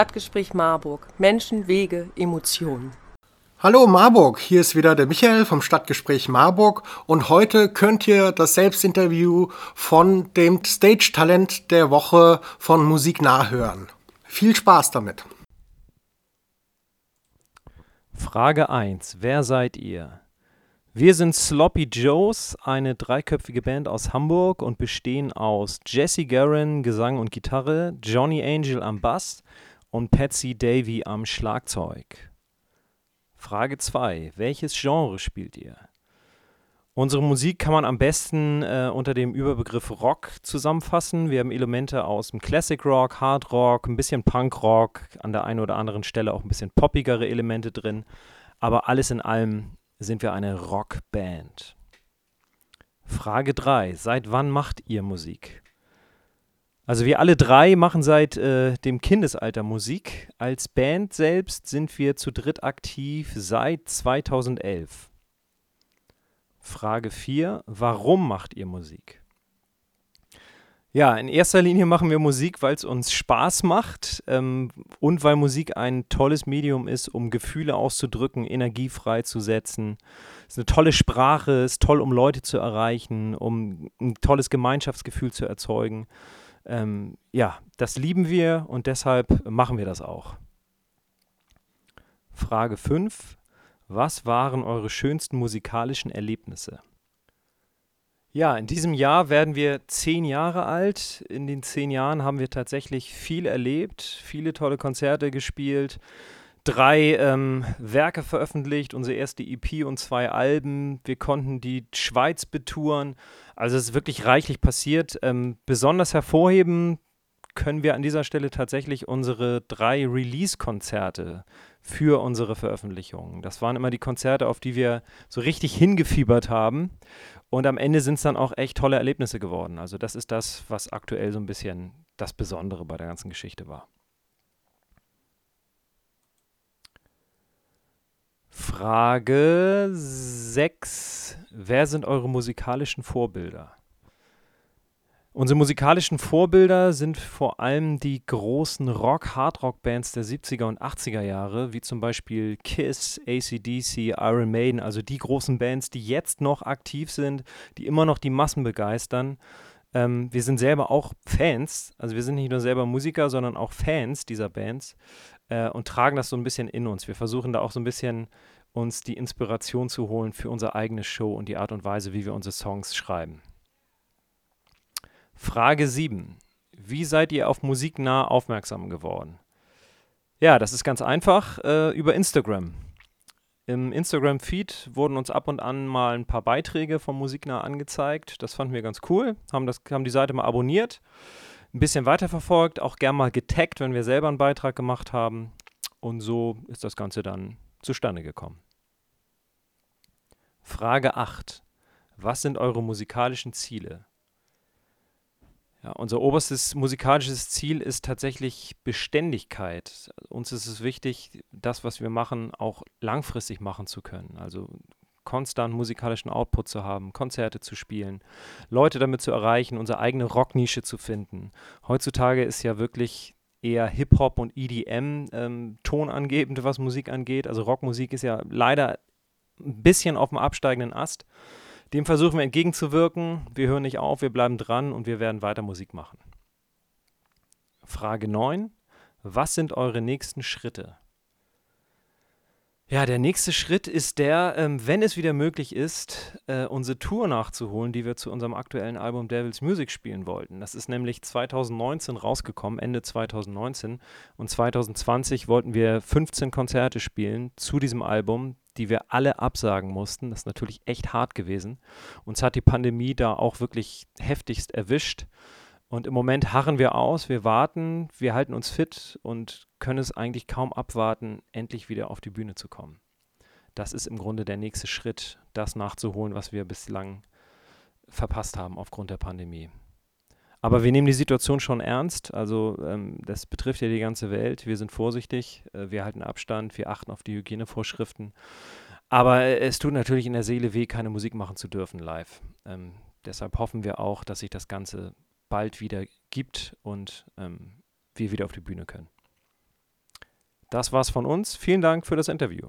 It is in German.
Stadtgespräch Marburg. Menschen, Wege, Emotionen. Hallo Marburg, hier ist wieder der Michael vom Stadtgespräch Marburg und heute könnt ihr das Selbstinterview von dem Stage-Talent der Woche von Musik nachhören. Viel Spaß damit. Frage 1. Wer seid ihr? Wir sind Sloppy Joes, eine dreiköpfige Band aus Hamburg und bestehen aus Jesse Guerin, Gesang und Gitarre, Johnny Angel am Bass und Patsy Davy am Schlagzeug. Frage 2. Welches Genre spielt ihr? Unsere Musik kann man am besten äh, unter dem Überbegriff Rock zusammenfassen. Wir haben Elemente aus dem Classic Rock, Hard Rock, ein bisschen Punk Rock, an der einen oder anderen Stelle auch ein bisschen poppigere Elemente drin. Aber alles in allem sind wir eine Rockband. Frage 3. Seit wann macht ihr Musik? Also wir alle drei machen seit äh, dem Kindesalter Musik. Als Band selbst sind wir zu dritt aktiv seit 2011. Frage 4. Warum macht ihr Musik? Ja, in erster Linie machen wir Musik, weil es uns Spaß macht ähm, und weil Musik ein tolles Medium ist, um Gefühle auszudrücken, Energie freizusetzen. Es ist eine tolle Sprache, es ist toll, um Leute zu erreichen, um ein tolles Gemeinschaftsgefühl zu erzeugen ähm, ja, das lieben wir und deshalb machen wir das auch. Frage 5. Was waren eure schönsten musikalischen Erlebnisse? Ja, in diesem Jahr werden wir zehn Jahre alt. In den zehn Jahren haben wir tatsächlich viel erlebt, viele tolle Konzerte gespielt, drei ähm, Werke veröffentlicht, unsere erste EP und zwei Alben. Wir konnten die Schweiz betouren. Also es ist wirklich reichlich passiert. Ähm, besonders hervorheben können wir an dieser Stelle tatsächlich unsere drei Release-Konzerte für unsere Veröffentlichungen. Das waren immer die Konzerte, auf die wir so richtig hingefiebert haben. Und am Ende sind es dann auch echt tolle Erlebnisse geworden. Also das ist das, was aktuell so ein bisschen das Besondere bei der ganzen Geschichte war. Frage 6. Wer sind eure musikalischen Vorbilder? Unsere musikalischen Vorbilder sind vor allem die großen Rock-Hardrock-Bands der 70er und 80er Jahre, wie zum Beispiel Kiss, ACDC, Iron Maiden, also die großen Bands, die jetzt noch aktiv sind, die immer noch die Massen begeistern. Ähm, wir sind selber auch Fans, also wir sind nicht nur selber Musiker, sondern auch Fans dieser Bands äh, und tragen das so ein bisschen in uns. Wir versuchen da auch so ein bisschen uns die Inspiration zu holen für unsere eigene Show und die Art und Weise, wie wir unsere Songs schreiben. Frage 7. Wie seid ihr auf Musiknah aufmerksam geworden? Ja, das ist ganz einfach äh, über Instagram. Im Instagram-Feed wurden uns ab und an mal ein paar Beiträge von Musiknah angezeigt. Das fanden wir ganz cool. Haben, das, haben die Seite mal abonniert, ein bisschen weiterverfolgt, auch gern mal getaggt, wenn wir selber einen Beitrag gemacht haben. Und so ist das Ganze dann zustande gekommen. Frage 8. Was sind eure musikalischen Ziele? Ja, unser oberstes musikalisches Ziel ist tatsächlich Beständigkeit. Uns ist es wichtig, das, was wir machen, auch langfristig machen zu können. Also konstant musikalischen Output zu haben, Konzerte zu spielen, Leute damit zu erreichen, unsere eigene Rocknische zu finden. Heutzutage ist ja wirklich eher Hip-Hop und EDM ähm, tonangebend, was Musik angeht. Also Rockmusik ist ja leider ein bisschen auf dem absteigenden Ast. Dem versuchen wir entgegenzuwirken. Wir hören nicht auf, wir bleiben dran und wir werden weiter Musik machen. Frage 9. Was sind eure nächsten Schritte? Ja, der nächste Schritt ist der, ähm, wenn es wieder möglich ist, äh, unsere Tour nachzuholen, die wir zu unserem aktuellen Album Devil's Music spielen wollten. Das ist nämlich 2019 rausgekommen, Ende 2019. Und 2020 wollten wir 15 Konzerte spielen zu diesem Album, die wir alle absagen mussten. Das ist natürlich echt hart gewesen. Uns hat die Pandemie da auch wirklich heftigst erwischt. Und im Moment harren wir aus, wir warten, wir halten uns fit und können es eigentlich kaum abwarten, endlich wieder auf die Bühne zu kommen. Das ist im Grunde der nächste Schritt, das nachzuholen, was wir bislang verpasst haben aufgrund der Pandemie. Aber wir nehmen die Situation schon ernst. Also ähm, das betrifft ja die ganze Welt. Wir sind vorsichtig, äh, wir halten Abstand, wir achten auf die Hygienevorschriften. Aber äh, es tut natürlich in der Seele weh, keine Musik machen zu dürfen live. Ähm, deshalb hoffen wir auch, dass sich das Ganze bald wieder gibt und ähm, wir wieder auf die Bühne können. Das war's von uns. Vielen Dank für das Interview.